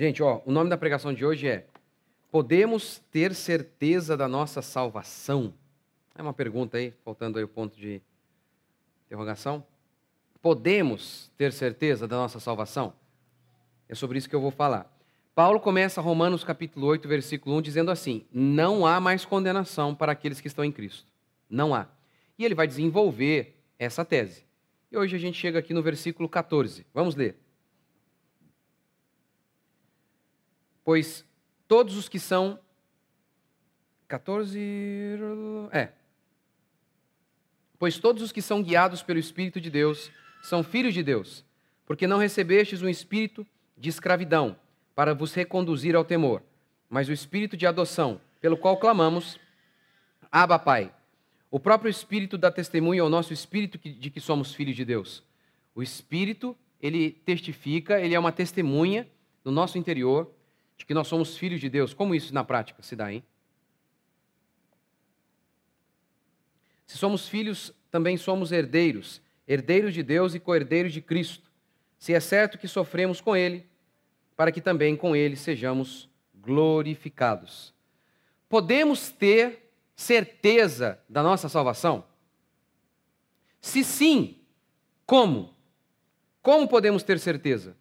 Gente, ó, o nome da pregação de hoje é Podemos ter certeza da nossa salvação? É uma pergunta aí, faltando aí o ponto de interrogação. Podemos ter certeza da nossa salvação? É sobre isso que eu vou falar. Paulo começa Romanos capítulo 8, versículo 1, dizendo assim: Não há mais condenação para aqueles que estão em Cristo. Não há. E ele vai desenvolver essa tese. E hoje a gente chega aqui no versículo 14. Vamos ler. Pois todos os que são. 14. É. Pois todos os que são guiados pelo Espírito de Deus são filhos de Deus, porque não recebestes um espírito de escravidão para vos reconduzir ao temor, mas o espírito de adoção, pelo qual clamamos, Abba, Pai. O próprio Espírito dá testemunho ao nosso espírito de que somos filhos de Deus. O Espírito, ele testifica, ele é uma testemunha no nosso interior de que nós somos filhos de Deus. Como isso na prática se dá, hein? Se somos filhos, também somos herdeiros, herdeiros de Deus e co-herdeiros de Cristo. Se é certo que sofremos com Ele, para que também com Ele sejamos glorificados. Podemos ter certeza da nossa salvação? Se sim, como? Como podemos ter certeza?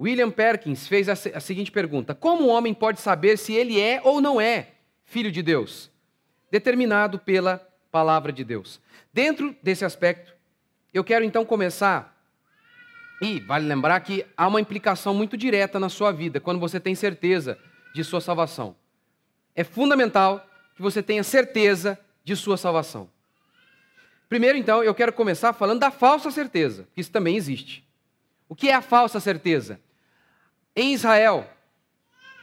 William Perkins fez a, seguinte pergunta: Como o homem pode saber se ele é ou não é filho de Deus? Determinado pela palavra de Deus. Dentro desse aspecto, eu quero então começar. E vale lembrar que há uma implicação muito direta na sua vida quando você tem certeza de sua salvação. É fundamental que você tenha certeza de sua salvação. Primeiro, então, eu quero começar falando da falsa certeza, que isso também existe. O que é a falsa certeza? Em Israel,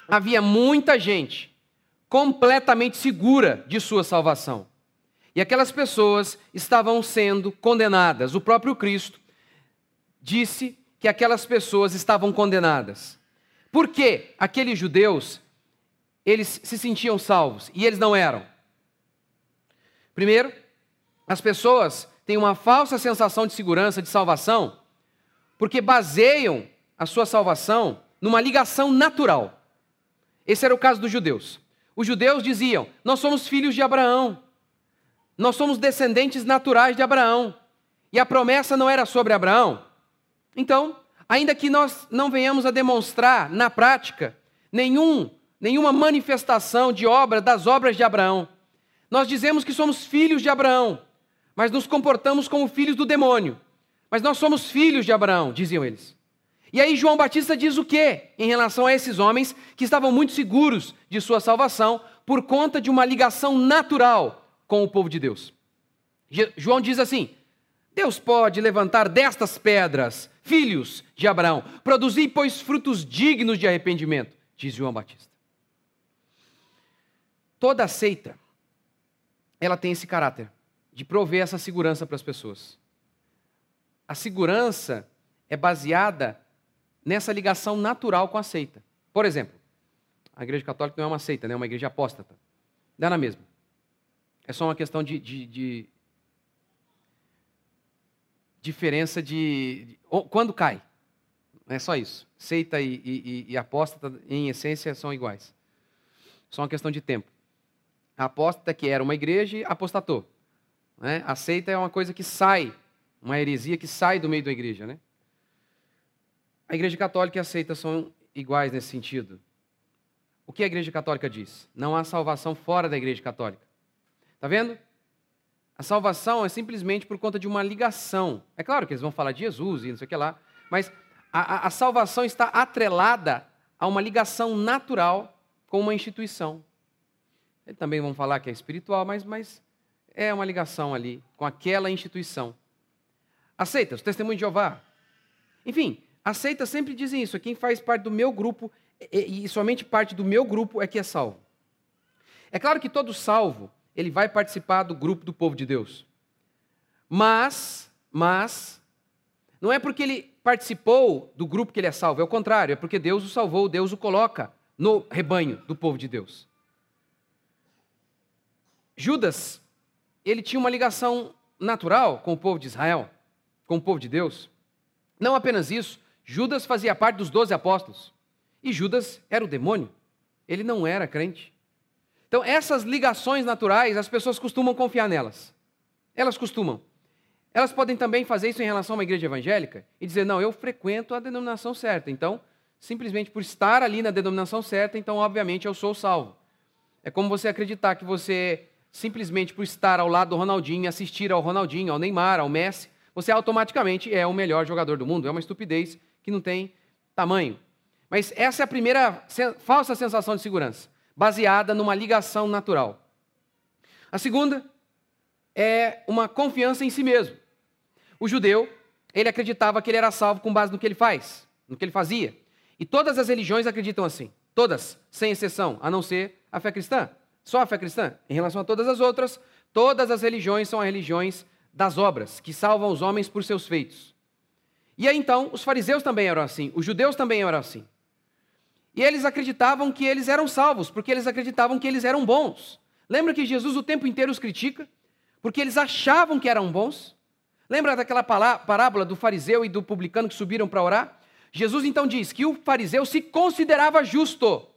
havia muita gente completamente segura de sua salvação. E aquelas pessoas estavam sendo condenadas. O próprio Cristo disse que aquelas pessoas estavam condenadas. Por que aqueles judeus eles se sentiam salvos e eles não eram. Primeiro, as pessoas têm uma falsa sensação de segurança, de salvação, porque baseiam a sua salvação numa ligação natural. Esse era o caso dos judeus. Os judeus diziam: Nós somos filhos de Abraão, nós somos descendentes naturais de Abraão, e a promessa não era sobre Abraão. Então, ainda que nós não venhamos a demonstrar na prática nenhum nenhuma manifestação de obra das obras de Abraão. Nós dizemos que somos filhos de Abraão, mas nos comportamos como filhos do demônio. Mas nós somos filhos de Abraão, diziam eles. E aí João Batista diz o quê em relação a esses homens que estavam muito seguros de sua salvação por conta de uma ligação natural com o povo de Deus. João diz assim: Deus pode levantar destas pedras filhos de Abraão, produzir, pois, frutos dignos de arrependimento, diz João Batista. Toda seita, ela tem esse caráter de prover essa segurança para as pessoas. A segurança é baseada nessa ligação natural com a seita. Por exemplo, a igreja católica não é uma seita, né? é uma igreja apóstata. Dá na mesma. É só uma questão de, de, de diferença de, de, Quando cai. É só isso. Seita e, e, e apóstata, em essência, são iguais. Só uma questão de tempo. A apóstata que era uma igreja apostatou. Né? A seita é uma coisa que sai, uma heresia que sai do meio da igreja. Né? A igreja católica e a seita são iguais nesse sentido. O que a igreja católica diz? Não há salvação fora da igreja católica. Está vendo? A salvação é simplesmente por conta de uma ligação. É claro que eles vão falar de Jesus e não sei o que lá, mas a, a, a salvação está atrelada a uma ligação natural com uma instituição. Eles também vão falar que é espiritual, mas, mas é uma ligação ali com aquela instituição. Aceita, os testemunhos de Jeová. Enfim, aceita sempre dizem isso. Quem faz parte do meu grupo, e, e somente parte do meu grupo é que é salvo. É claro que todo salvo, ele vai participar do grupo do povo de Deus. Mas, mas, não é porque ele participou do grupo que ele é salvo, é o contrário, é porque Deus o salvou, Deus o coloca no rebanho do povo de Deus. Judas, ele tinha uma ligação natural com o povo de Israel, com o povo de Deus. Não apenas isso, Judas fazia parte dos doze apóstolos. E Judas era o demônio. Ele não era crente. Então, essas ligações naturais, as pessoas costumam confiar nelas. Elas costumam. Elas podem também fazer isso em relação a uma igreja evangélica e dizer: não, eu frequento a denominação certa. Então, simplesmente por estar ali na denominação certa, então, obviamente, eu sou salvo. É como você acreditar que você, simplesmente por estar ao lado do Ronaldinho, assistir ao Ronaldinho, ao Neymar, ao Messi, você automaticamente é o melhor jogador do mundo. É uma estupidez que não tem tamanho. Mas essa é a primeira falsa sensação de segurança, baseada numa ligação natural. A segunda é uma confiança em si mesmo. O judeu, ele acreditava que ele era salvo com base no que ele faz, no que ele fazia. E todas as religiões acreditam assim. Todas, sem exceção, a não ser a fé cristã. Só a fé cristã. Em relação a todas as outras, todas as religiões são as religiões das obras, que salvam os homens por seus feitos. E aí então, os fariseus também eram assim, os judeus também eram assim. E eles acreditavam que eles eram salvos, porque eles acreditavam que eles eram bons. Lembra que Jesus o tempo inteiro os critica? Porque eles achavam que eram bons? Lembra daquela parábola do fariseu e do publicano que subiram para orar? Jesus então diz que o fariseu se considerava justo.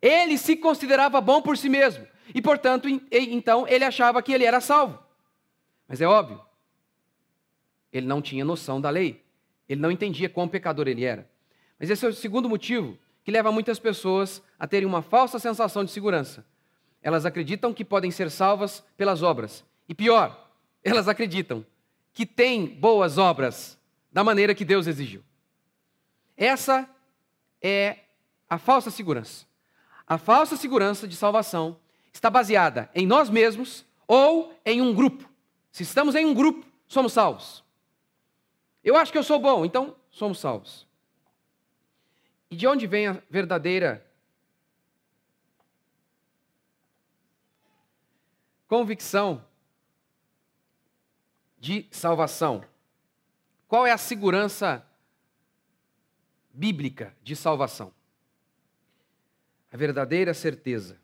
Ele se considerava bom por si mesmo. E, portanto, então ele achava que ele era salvo. Mas é óbvio, ele não tinha noção da lei. Ele não entendia quão pecador ele era. Mas esse é o segundo motivo que leva muitas pessoas a terem uma falsa sensação de segurança. Elas acreditam que podem ser salvas pelas obras. E pior, elas acreditam que têm boas obras da maneira que Deus exigiu. Essa é a falsa segurança. A falsa segurança de salvação está baseada em nós mesmos ou em um grupo. Se estamos em um grupo, somos salvos. Eu acho que eu sou bom, então somos salvos. E de onde vem a verdadeira convicção de salvação? Qual é a segurança bíblica de salvação? A verdadeira certeza.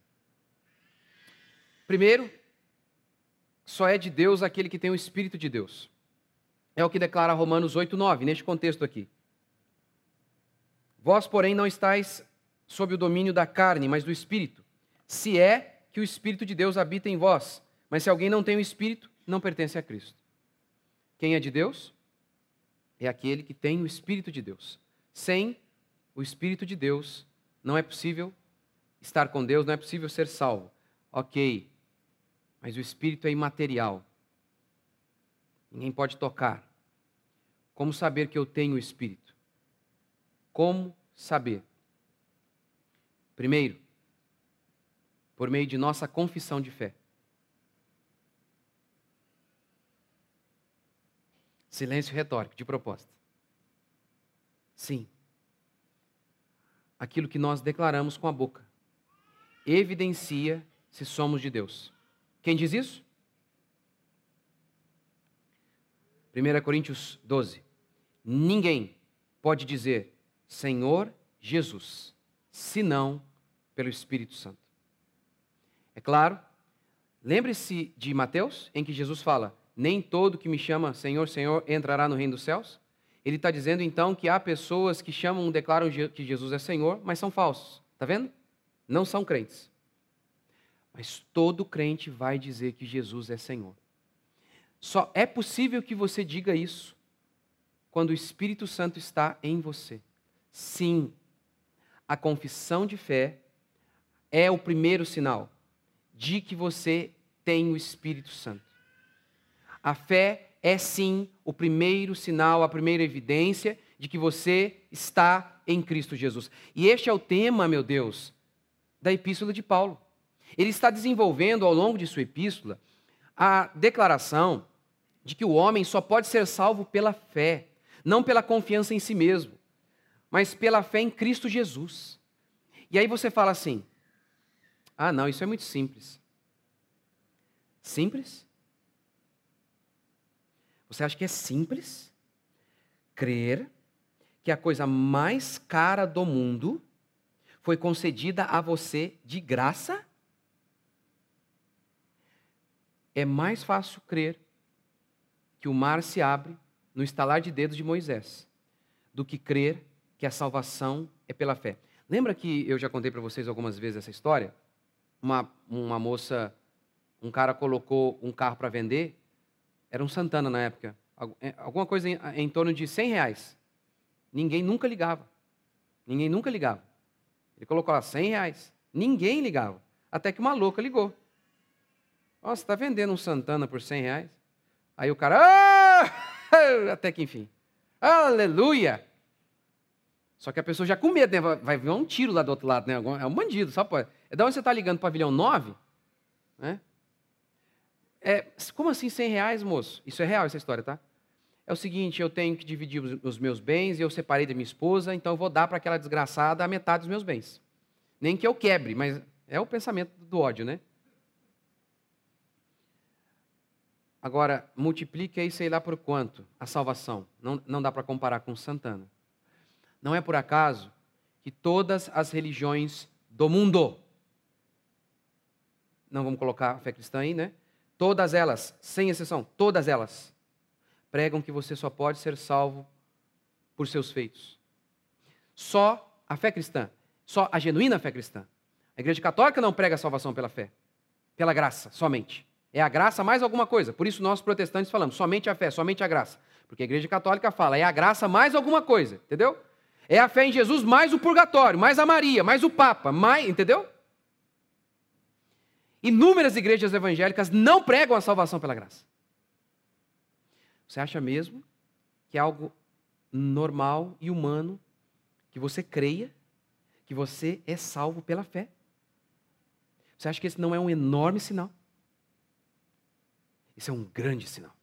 Primeiro, só é de Deus aquele que tem o Espírito de Deus. É o que declara Romanos 8,9, neste contexto aqui. Vós, porém, não estáis sob o domínio da carne, mas do Espírito, se é que o Espírito de Deus habita em vós. Mas se alguém não tem o Espírito, não pertence a Cristo. Quem é de Deus? É aquele que tem o Espírito de Deus. Sem o Espírito de Deus, não é possível estar com Deus, não é possível ser salvo. Ok, mas o Espírito é imaterial. Ninguém pode tocar. Como saber que eu tenho o Espírito? Como saber? Primeiro, por meio de nossa confissão de fé. Silêncio retórico, de propósito. Sim. Aquilo que nós declaramos com a boca evidencia se somos de Deus. Quem diz isso? 1 Coríntios 12. Ninguém pode dizer Senhor Jesus, senão pelo Espírito Santo. É claro, lembre-se de Mateus, em que Jesus fala: Nem todo que me chama Senhor, Senhor entrará no reino dos céus. Ele está dizendo então que há pessoas que chamam, declaram que Jesus é Senhor, mas são falsos. Está vendo? Não são crentes. Mas todo crente vai dizer que Jesus é Senhor. Só é possível que você diga isso quando o Espírito Santo está em você. Sim, a confissão de fé é o primeiro sinal de que você tem o Espírito Santo. A fé é sim o primeiro sinal, a primeira evidência de que você está em Cristo Jesus. E este é o tema, meu Deus, da epístola de Paulo. Ele está desenvolvendo ao longo de sua epístola a declaração de que o homem só pode ser salvo pela fé, não pela confiança em si mesmo mas pela fé em Cristo Jesus. E aí você fala assim: ah, não, isso é muito simples. Simples? Você acha que é simples crer que a coisa mais cara do mundo foi concedida a você de graça? É mais fácil crer que o mar se abre no estalar de dedos de Moisés do que crer que a salvação é pela fé. Lembra que eu já contei para vocês algumas vezes essa história? Uma, uma moça, um cara colocou um carro para vender, era um Santana na época, é, alguma coisa em, em torno de 100 reais. Ninguém nunca ligava. Ninguém nunca ligava. Ele colocou lá 100 reais. Ninguém ligava. Até que uma louca ligou. Nossa, está vendendo um Santana por 100 reais? Aí o cara, ah! até que enfim. Aleluia! Só que a pessoa já com medo, né? Vai ver um tiro lá do outro lado, né? É um bandido, pode. É da onde você está ligando pavilhão 9? Né? É, como assim 100 reais, moço? Isso é real, essa história, tá? É o seguinte, eu tenho que dividir os meus bens, eu separei da minha esposa, então eu vou dar para aquela desgraçada a metade dos meus bens. Nem que eu quebre, mas é o pensamento do ódio, né? Agora, multiplique aí, sei lá por quanto, a salvação. Não, não dá para comparar com Santana. Não é por acaso que todas as religiões do mundo, não vamos colocar a fé cristã aí, né? Todas elas, sem exceção, todas elas, pregam que você só pode ser salvo por seus feitos. Só a fé cristã, só a genuína fé cristã. A Igreja Católica não prega a salvação pela fé, pela graça, somente. É a graça mais alguma coisa. Por isso nós protestantes falamos somente a fé, somente a graça. Porque a igreja católica fala, é a graça mais alguma coisa, entendeu? É a fé em Jesus mais o purgatório, mais a Maria, mais o Papa, mais, entendeu? Inúmeras igrejas evangélicas não pregam a salvação pela graça. Você acha mesmo que é algo normal e humano que você creia que você é salvo pela fé? Você acha que esse não é um enorme sinal? Isso é um grande sinal.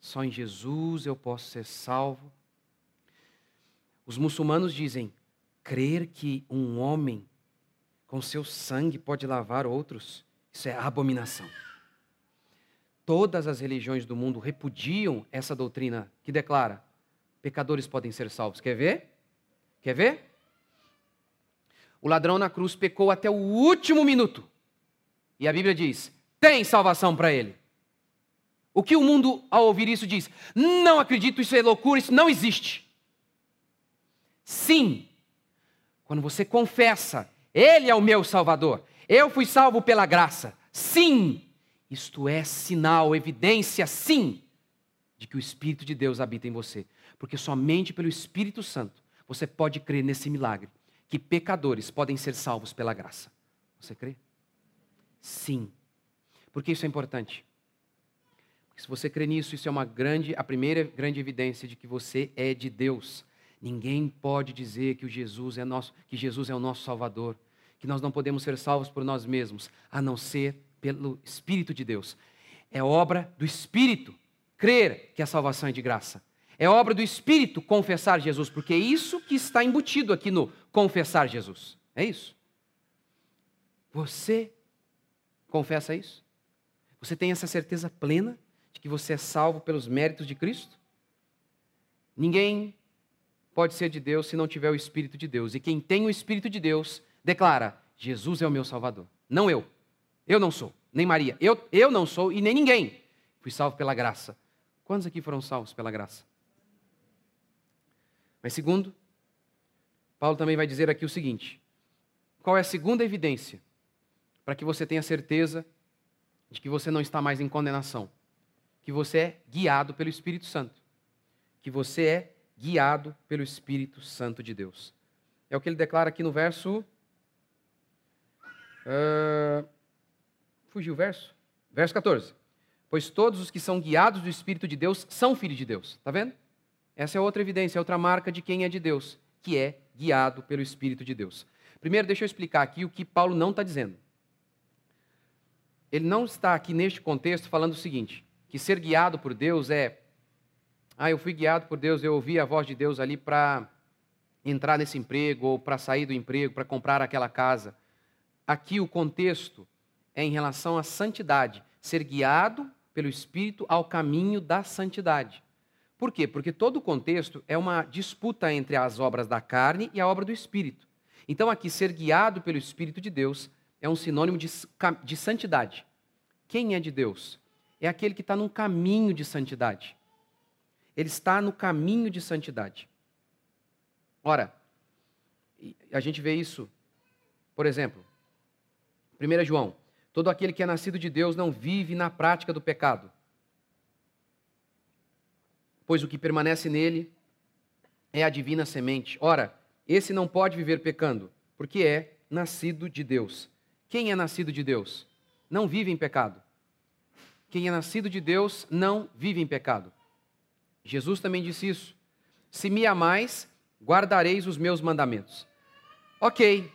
Só em Jesus eu posso ser salvo. Os muçulmanos dizem: crer que um homem com seu sangue pode lavar outros, isso é abominação. Todas as religiões do mundo repudiam essa doutrina que declara: pecadores podem ser salvos. Quer ver? Quer ver? O ladrão na cruz pecou até o último minuto. E a Bíblia diz: tem salvação para ele. O que o mundo, ao ouvir isso, diz? Não acredito, isso é loucura, isso não existe. Sim, quando você confessa, Ele é o meu Salvador, eu fui salvo pela graça. Sim, isto é sinal, evidência, sim, de que o Espírito de Deus habita em você. Porque somente pelo Espírito Santo você pode crer nesse milagre, que pecadores podem ser salvos pela graça. Você crê? Sim. Por que isso é importante? Se você crê nisso, isso é uma grande, a primeira grande evidência de que você é de Deus. Ninguém pode dizer que o Jesus é nosso, que Jesus é o nosso Salvador, que nós não podemos ser salvos por nós mesmos, a não ser pelo Espírito de Deus. É obra do Espírito crer que a salvação é de graça. É obra do Espírito confessar Jesus, porque é isso que está embutido aqui no confessar Jesus. É isso. Você confessa isso? Você tem essa certeza plena de que você é salvo pelos méritos de Cristo? Ninguém pode ser de Deus se não tiver o Espírito de Deus. E quem tem o Espírito de Deus declara: Jesus é o meu Salvador. Não eu. Eu não sou. Nem Maria. Eu, eu não sou e nem ninguém. Fui salvo pela graça. Quantos aqui foram salvos pela graça? Mas segundo, Paulo também vai dizer aqui o seguinte: qual é a segunda evidência para que você tenha certeza de que você não está mais em condenação? Que você é guiado pelo Espírito Santo. Que você é guiado pelo Espírito Santo de Deus. É o que ele declara aqui no verso. Uh, fugiu o verso? Verso 14. Pois todos os que são guiados do Espírito de Deus são filhos de Deus. Está vendo? Essa é outra evidência, é outra marca de quem é de Deus, que é guiado pelo Espírito de Deus. Primeiro, deixa eu explicar aqui o que Paulo não está dizendo. Ele não está aqui neste contexto falando o seguinte: que ser guiado por Deus é. Ah, eu fui guiado por Deus, eu ouvi a voz de Deus ali para entrar nesse emprego, ou para sair do emprego, para comprar aquela casa. Aqui o contexto é em relação à santidade, ser guiado pelo Espírito ao caminho da santidade. Por quê? Porque todo o contexto é uma disputa entre as obras da carne e a obra do Espírito. Então, aqui, ser guiado pelo Espírito de Deus é um sinônimo de, de santidade. Quem é de Deus? É aquele que está num caminho de santidade. Ele está no caminho de santidade. Ora, A gente vê isso, por exemplo, 1 João: todo aquele que é nascido de Deus não vive na prática do pecado, pois o que permanece nele é a divina semente. Ora, esse não pode viver pecando, porque é nascido de Deus. Quem é nascido de Deus? Não vive em pecado. Quem é nascido de Deus não vive em pecado. Jesus também disse isso. Se me amais, guardareis os meus mandamentos. Ok.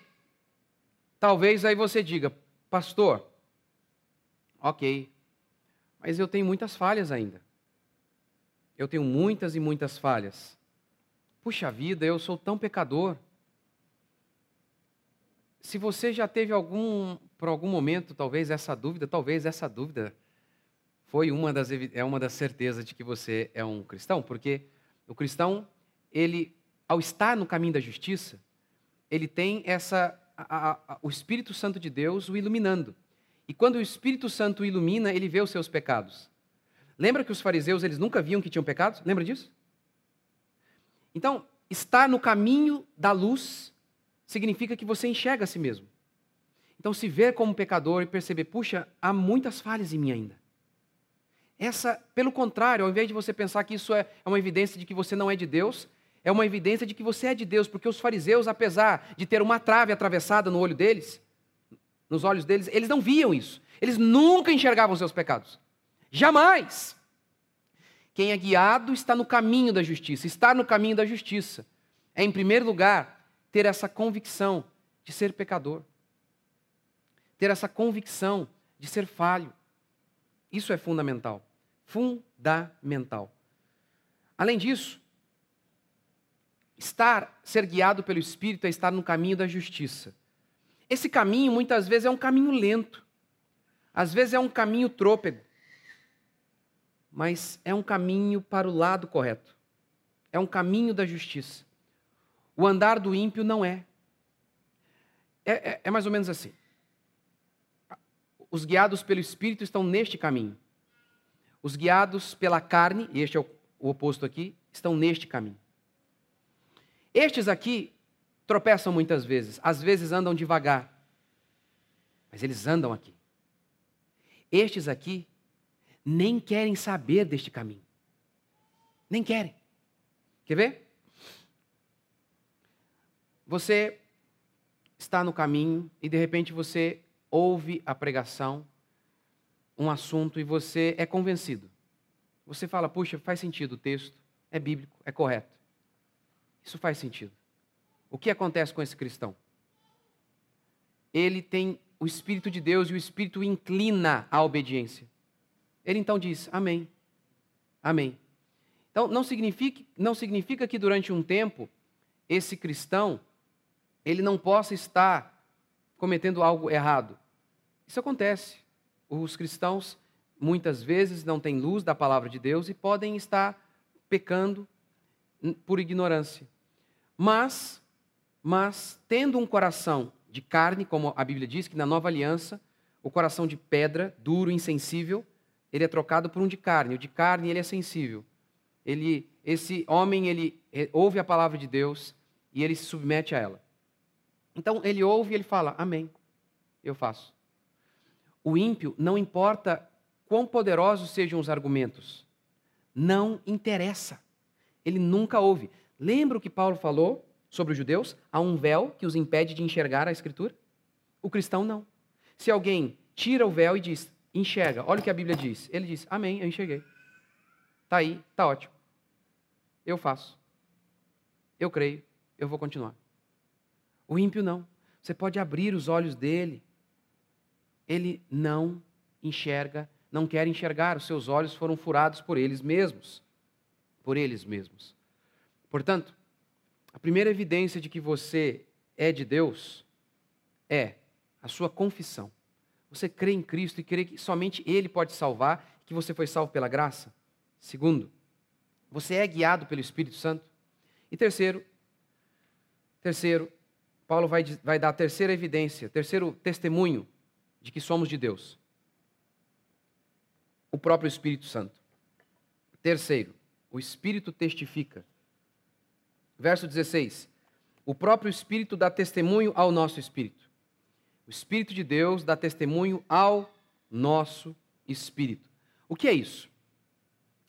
Talvez aí você diga, pastor, ok, mas eu tenho muitas falhas ainda. Eu tenho muitas e muitas falhas. Puxa vida, eu sou tão pecador. Se você já teve algum, por algum momento, talvez essa dúvida, talvez essa dúvida foi uma das, é uma das certezas de que você é um cristão, porque o cristão, ele, ao estar no caminho da justiça, ele tem essa, a, a, o Espírito Santo de Deus o iluminando. E quando o Espírito Santo o ilumina, ele vê os seus pecados. Lembra que os fariseus, eles nunca viam que tinham pecados? Lembra disso? Então, estar no caminho da luz significa que você enxerga a si mesmo. Então, se ver como pecador e perceber, puxa, há muitas falhas em mim ainda. Essa, pelo contrário, ao invés de você pensar que isso é, é uma evidência de que você não é de Deus, é uma evidência de que você é de Deus, porque os fariseus, apesar de ter uma trave atravessada no olho deles, nos olhos deles, eles não viam isso. Eles nunca enxergavam seus pecados. Jamais. Quem é guiado está no caminho da justiça. Estar no caminho da justiça é, em primeiro lugar, ter essa convicção de ser pecador. Ter essa convicção de ser falho. Isso é fundamental. Fundamental. Além disso, estar, ser guiado pelo Espírito é estar no caminho da justiça. Esse caminho, muitas vezes, é um caminho lento. Às vezes, é um caminho trôpego mas é um caminho para o lado correto. É um caminho da justiça. O andar do ímpio não é. É, é, é mais ou menos assim. Os guiados pelo Espírito estão neste caminho. Os guiados pela carne, e este é o, oposto aqui, estão neste caminho. Estes aqui tropeçam muitas vezes, às vezes andam devagar, mas eles andam aqui. Estes aqui nem querem saber deste caminho. Nem querem. Quer ver? Você está no caminho e de repente você ouve a pregação, um assunto e você é convencido. Você fala, puxa, faz sentido o texto, é bíblico, é correto. Isso faz sentido. O que acontece com esse cristão? Ele tem o Espírito de Deus e o Espírito inclina à obediência. Ele então diz: Amém. Amém. Então, não significa, não significa que durante um tempo esse cristão ele não possa estar cometendo algo errado. Isso acontece. Os cristãos muitas vezes não têm luz da palavra de Deus e podem estar pecando por ignorância. Mas, mas tendo um coração de carne, como a Bíblia diz que na Nova Aliança, o coração de pedra, duro, insensível, ele é trocado por um de carne. O de carne, ele é sensível. Ele, esse homem, ele ouve a palavra de Deus e ele se submete a ela. Então, ele ouve e ele fala, amém, eu faço. O ímpio, não importa quão poderosos sejam os argumentos, não interessa. Ele nunca ouve. Lembra o que Paulo falou sobre os judeus? Há um véu que os impede de enxergar a Escritura? O cristão não. Se alguém tira o véu e diz, enxerga. Olha o que a Bíblia diz. Ele diz: Amém, eu enxerguei. Está aí, está ótimo. Eu faço. Eu creio, eu vou continuar. O ímpio não. Você pode abrir os olhos dele. Ele não enxerga, não quer enxergar. Os seus olhos foram furados por eles mesmos. Por eles mesmos. Portanto, a primeira evidência de que você é de Deus é a sua confissão. Você crê em Cristo e crê que somente Ele pode salvar, que você foi salvo pela graça? Segundo, você é guiado pelo Espírito Santo? E terceiro, terceiro, Paulo vai, vai dar a terceira evidência, terceiro testemunho de que somos de Deus. O próprio Espírito Santo. Terceiro, o Espírito testifica. Verso 16: o próprio Espírito dá testemunho ao nosso espírito. O Espírito de Deus dá testemunho ao nosso espírito. O que é isso?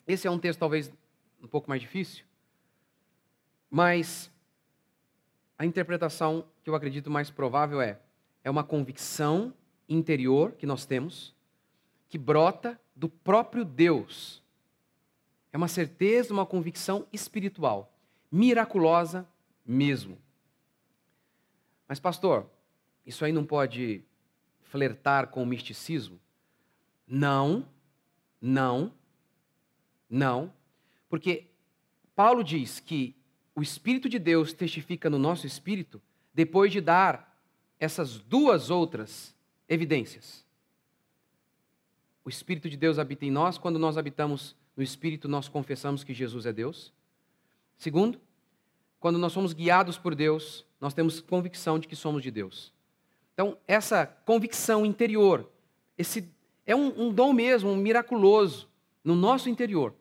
Esse é um texto talvez um pouco mais difícil, mas a interpretação que eu acredito mais provável é: é uma convicção interior que nós temos, que brota do próprio Deus. É uma certeza, uma convicção espiritual, miraculosa mesmo. Mas, pastor, isso aí não pode flertar com o misticismo? Não, não, não, porque Paulo diz que o Espírito de Deus testifica no nosso espírito depois de dar essas duas outras evidências. O Espírito de Deus habita em nós, quando nós habitamos no Espírito, nós confessamos que Jesus é Deus. Segundo, quando nós somos guiados por Deus, nós temos convicção de que somos de Deus. Então, essa convicção interior, esse é um, um dom mesmo, um miraculoso no nosso interior.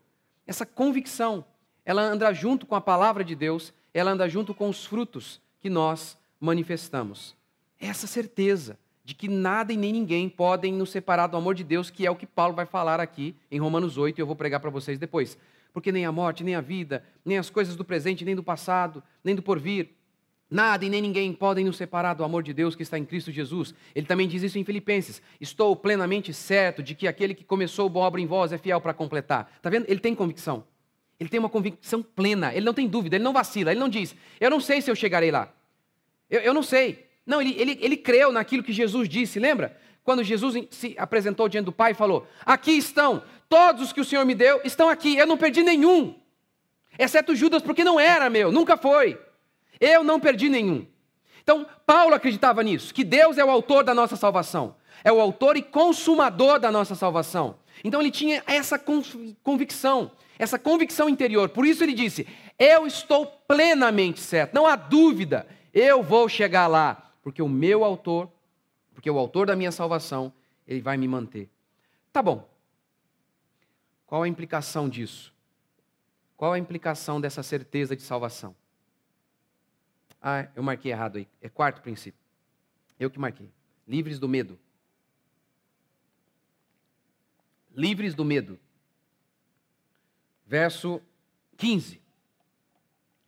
Essa convicção, ela anda junto com a palavra de Deus, ela anda junto com os frutos que nós manifestamos. Essa certeza de que nada e nem ninguém podem nos separar do amor de Deus, que é o que Paulo vai falar aqui em Romanos 8, e eu vou pregar para vocês depois. Porque nem a morte, nem a vida, nem as coisas do presente, nem do passado, nem do porvir, Nada e nem ninguém podem nos separar do amor de Deus que está em Cristo Jesus. Ele também diz isso em Filipenses. Estou plenamente certo de que aquele que começou boa obra em vós é fiel para completar. Está vendo? Ele tem convicção. Ele tem uma convicção plena. Ele não tem dúvida, ele não vacila. Ele não diz, eu não sei se eu chegarei lá. Eu, eu não sei. Não, ele, ele, ele creu naquilo que Jesus disse. Lembra? Quando Jesus se apresentou diante do Pai e falou: Aqui estão, todos os que o Senhor me deu estão aqui. Eu não perdi nenhum. Exceto Judas, porque não era meu, nunca foi. Eu não perdi nenhum. Então, Paulo acreditava nisso, que Deus é o autor da nossa salvação, é o autor e consumador da nossa salvação. Então, ele tinha essa convicção, essa convicção interior. Por isso, ele disse: Eu estou plenamente certo, não há dúvida, eu vou chegar lá, porque o meu autor, porque o autor da minha salvação, ele vai me manter. Tá bom. Qual a implicação disso? Qual a implicação dessa certeza de salvação? Ah, eu marquei errado aí. É quarto princípio. Eu que marquei. Livres do medo. Livres do medo. Verso 15.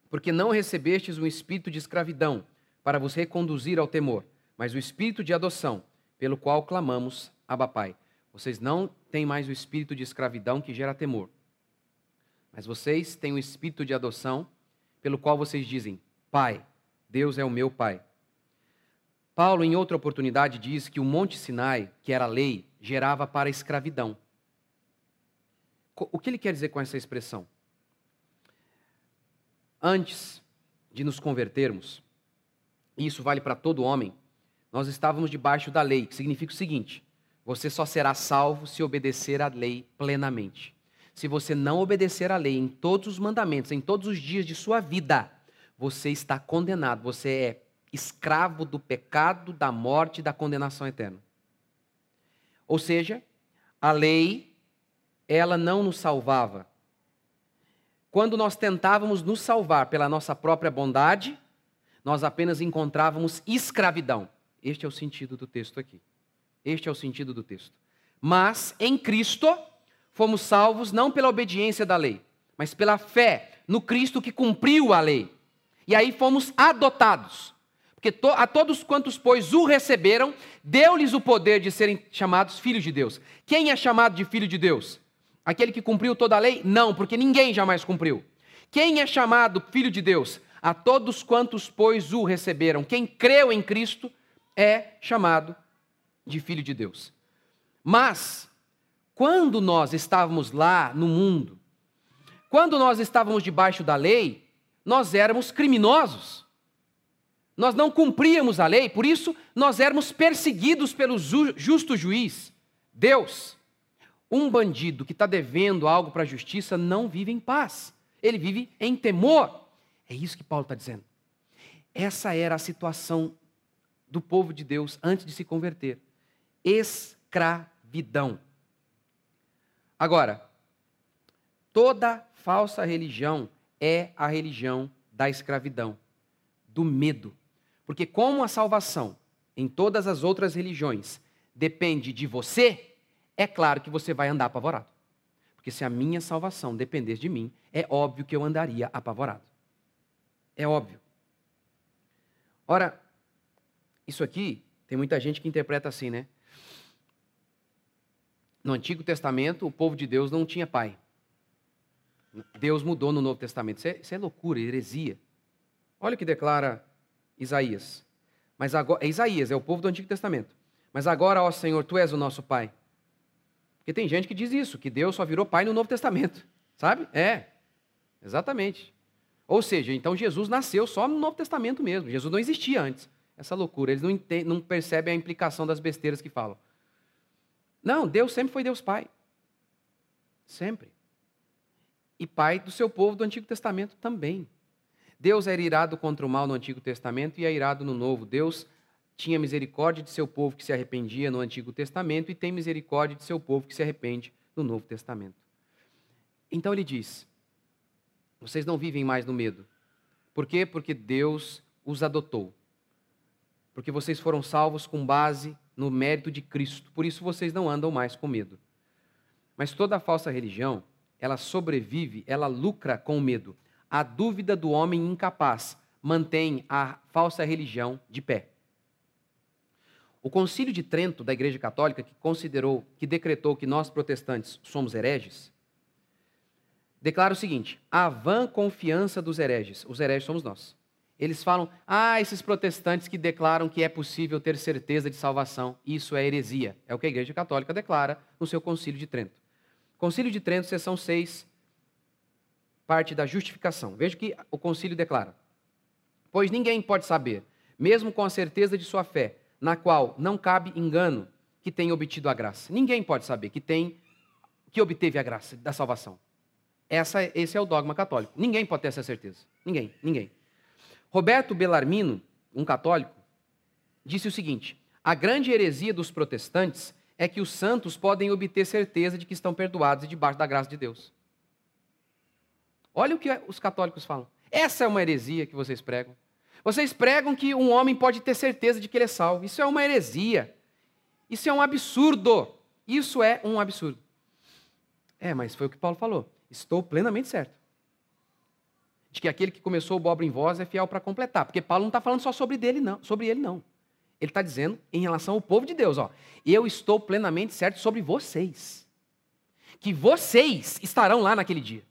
Porque não recebestes um espírito de escravidão para vos reconduzir ao temor, mas o espírito de adoção, pelo qual clamamos, Abba Pai. Vocês não têm mais o espírito de escravidão que gera temor, mas vocês têm o espírito de adoção, pelo qual vocês dizem, Pai. Deus é o meu Pai. Paulo, em outra oportunidade, diz que o Monte Sinai, que era a lei, gerava para a escravidão. O que ele quer dizer com essa expressão? Antes de nos convertermos, e isso vale para todo homem, nós estávamos debaixo da lei, que significa o seguinte: você só será salvo se obedecer à lei plenamente. Se você não obedecer à lei em todos os mandamentos, em todos os dias de sua vida, você está condenado, você é escravo do pecado, da morte e da condenação eterna. Ou seja, a lei, ela não nos salvava. Quando nós tentávamos nos salvar pela nossa própria bondade, nós apenas encontrávamos escravidão. Este é o sentido do texto aqui. Este é o sentido do texto. Mas em Cristo fomos salvos não pela obediência da lei, mas pela fé no Cristo que cumpriu a lei. E aí fomos adotados. Porque to, a todos quantos, pois, o receberam, deu-lhes o poder de serem chamados filhos de Deus. Quem é chamado de filho de Deus? Aquele que cumpriu toda a lei? Não, porque ninguém jamais cumpriu. Quem é chamado filho de Deus? A todos quantos, pois, o receberam. Quem creu em Cristo é chamado de filho de Deus. Mas, quando nós estávamos lá no mundo, quando nós estávamos debaixo da lei, nós éramos criminosos. Nós não cumpríamos a lei, por isso nós éramos perseguidos pelo justo juiz, Deus. Um bandido que está devendo algo para a justiça não vive em paz, ele vive em temor. É isso que Paulo está dizendo. Essa era a situação do povo de Deus antes de se converter: escravidão. Agora, toda falsa religião é a religião da escravidão. do medo. Porque, como a salvação em todas as outras religiões depende de você, é claro que você vai andar apavorado. Porque se a minha salvação dependesse de mim, é óbvio que eu andaria apavorado. É óbvio. Ora, isso aqui, tem muita gente que interpreta assim, né? No Antigo Testamento, o povo de Deus não tinha pai. Deus mudou no Novo Testamento. Isso é, isso é loucura, heresia. Olha o que declara Isaías. Mas agora, é Isaías, é o povo do Antigo Testamento. Mas agora, ó Senhor, tu és o nosso pai. Porque tem gente que diz isso, que Deus só virou pai no Novo Testamento. Sabe? É. Exatamente. Ou seja, então Jesus nasceu só no Novo Testamento mesmo. Jesus não existia antes. Essa loucura. Eles não, entendem, não percebem a implicação das besteiras que falam. Não, Deus sempre foi Deus Pai. Sempre. E Pai do seu povo do Antigo Testamento também. Deus era irado contra o mal no Antigo Testamento e é irado no Novo. Deus tinha misericórdia de seu povo que se arrependia no Antigo Testamento e tem misericórdia de seu povo que se arrepende no Novo Testamento. Então ele diz: Vocês não vivem mais no medo. Por quê? Porque Deus os adotou. Porque vocês foram salvos com base no mérito de Cristo. Por isso vocês não andam mais com medo. Mas toda falsa religião, ela sobrevive, ela lucra com o medo. A dúvida do homem incapaz mantém a falsa religião de pé. O Concílio de Trento da Igreja Católica, que considerou, que decretou que nós protestantes somos hereges, declara o seguinte: a vã confiança dos hereges, os hereges somos nós. Eles falam: ah, esses protestantes que declaram que é possível ter certeza de salvação, isso é heresia. É o que a Igreja Católica declara no seu Concílio de Trento. Concílio de Trento, seção 6, parte da justificação. Veja o que o concílio declara: Pois ninguém pode saber, mesmo com a certeza de sua fé, na qual não cabe engano, que tem obtido a graça. Ninguém pode saber que tem que obteve a graça da salvação. Essa, esse é o dogma católico. Ninguém pode ter essa certeza. Ninguém, ninguém. Roberto Bellarmino, um católico, disse o seguinte: a grande heresia dos protestantes é que os santos podem obter certeza de que estão perdoados e debaixo da graça de Deus. Olha o que os católicos falam. Essa é uma heresia que vocês pregam. Vocês pregam que um homem pode ter certeza de que ele é salvo. Isso é uma heresia. Isso é um absurdo. Isso é um absurdo. É, mas foi o que Paulo falou. Estou plenamente certo de que aquele que começou o obra em vós é fiel para completar. Porque Paulo não está falando só sobre, dele, não, sobre ele, não. Ele está dizendo em relação ao povo de Deus, ó, eu estou plenamente certo sobre vocês. Que vocês estarão lá naquele dia.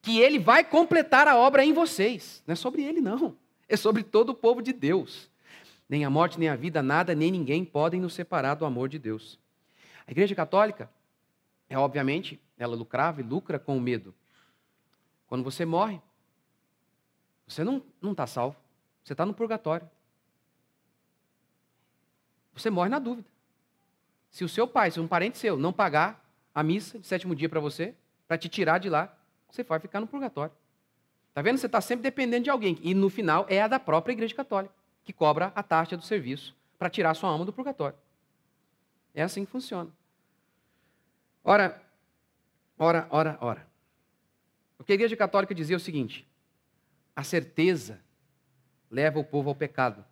Que ele vai completar a obra em vocês. Não é sobre ele, não. É sobre todo o povo de Deus. Nem a morte, nem a vida, nada, nem ninguém podem nos separar do amor de Deus. A Igreja Católica, é obviamente, ela lucrava e lucra com o medo. Quando você morre, você não está salvo. Você está no purgatório. Você morre na dúvida. Se o seu pai, se um parente seu, não pagar a missa de sétimo dia para você, para te tirar de lá, você vai ficar no purgatório. Está vendo? Você está sempre dependendo de alguém. E no final é a da própria Igreja Católica, que cobra a taxa do serviço para tirar sua alma do purgatório. É assim que funciona. Ora, ora, ora, ora. Porque a Igreja Católica dizia o seguinte: a certeza leva o povo ao pecado.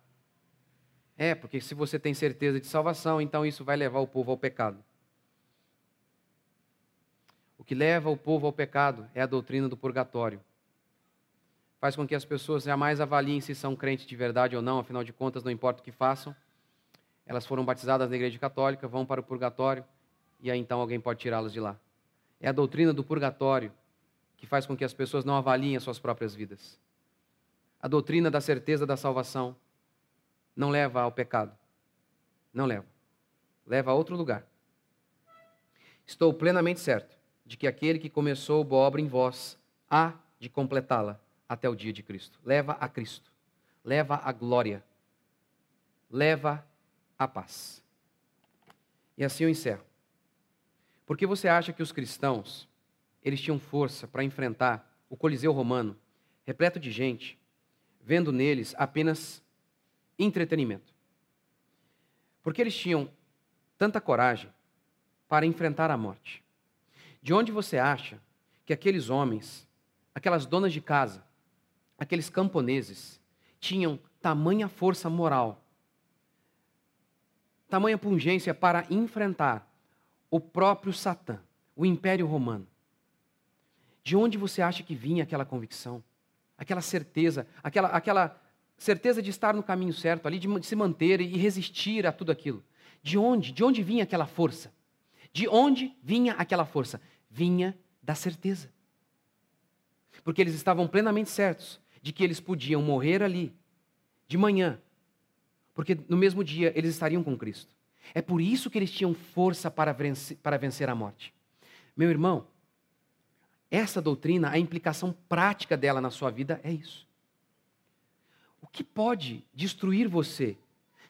É, porque se você tem certeza de salvação, então isso vai levar o povo ao pecado. O que leva o povo ao pecado é a doutrina do purgatório. Faz com que as pessoas jamais avaliem se são crentes de verdade ou não, afinal de contas, não importa o que façam. Elas foram batizadas na igreja católica, vão para o purgatório, e aí então alguém pode tirá-las de lá. É a doutrina do purgatório que faz com que as pessoas não avaliem as suas próprias vidas. A doutrina da certeza da salvação não leva ao pecado. Não leva. Leva a outro lugar. Estou plenamente certo de que aquele que começou boa obra em vós há de completá-la até o dia de Cristo. Leva a Cristo. Leva a glória. Leva a paz. E assim eu encerro. Porque você acha que os cristãos eles tinham força para enfrentar o Coliseu romano, repleto de gente, vendo neles apenas entretenimento. Porque eles tinham tanta coragem para enfrentar a morte. De onde você acha que aqueles homens, aquelas donas de casa, aqueles camponeses, tinham tamanha força moral, tamanha pungência para enfrentar o próprio Satã, o Império Romano. De onde você acha que vinha aquela convicção? Aquela certeza, aquela, aquela certeza de estar no caminho certo, ali, de, se manter e resistir a tudo aquilo. De onde? De onde vinha aquela força? De onde vinha aquela força? Vinha da certeza. Porque eles estavam plenamente certos de que eles podiam morrer ali, de manhã, porque no mesmo dia eles estariam com Cristo. É por isso que eles tinham força para vencer, para vencer a morte. Meu irmão, essa doutrina, a implicação prática dela na sua vida é isso. O que pode destruir você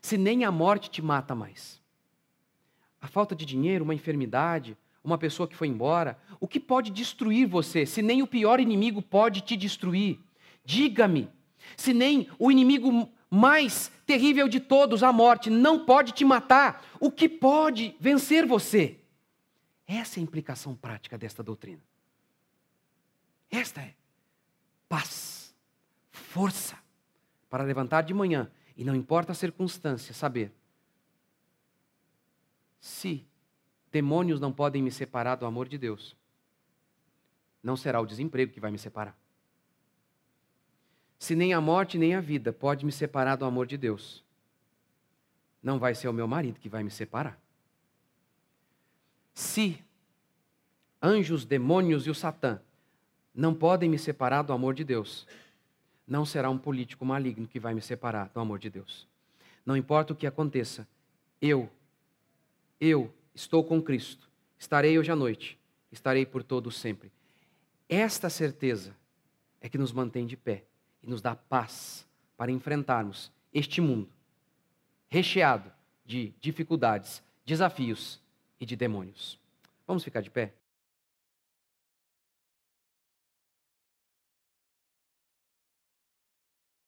se nem a morte te mata mais? A falta de dinheiro, uma enfermidade, uma pessoa que foi embora. O que pode destruir você se nem o pior inimigo pode te destruir? Diga-me, se nem o inimigo mais terrível de todos, a morte, não pode te matar, o que pode vencer você? Essa é a implicação prática desta doutrina. Esta é paz, força para levantar de manhã e não importa a circunstância, saber se demônios não podem me separar do amor de Deus, não será o desemprego que vai me separar. Se nem a morte nem a vida pode me separar do amor de Deus, não vai ser o meu marido que vai me separar. Se anjos, demônios e o Satã não podem me separar do amor de Deus, não será um político maligno que vai me separar do amor de Deus. Não importa o que aconteça, eu, eu estou com Cristo, estarei hoje à noite, estarei por todo sempre. Esta certeza é que nos mantém de pé e nos dá paz para enfrentarmos este mundo recheado de dificuldades, desafios e de demônios. Vamos ficar de pé?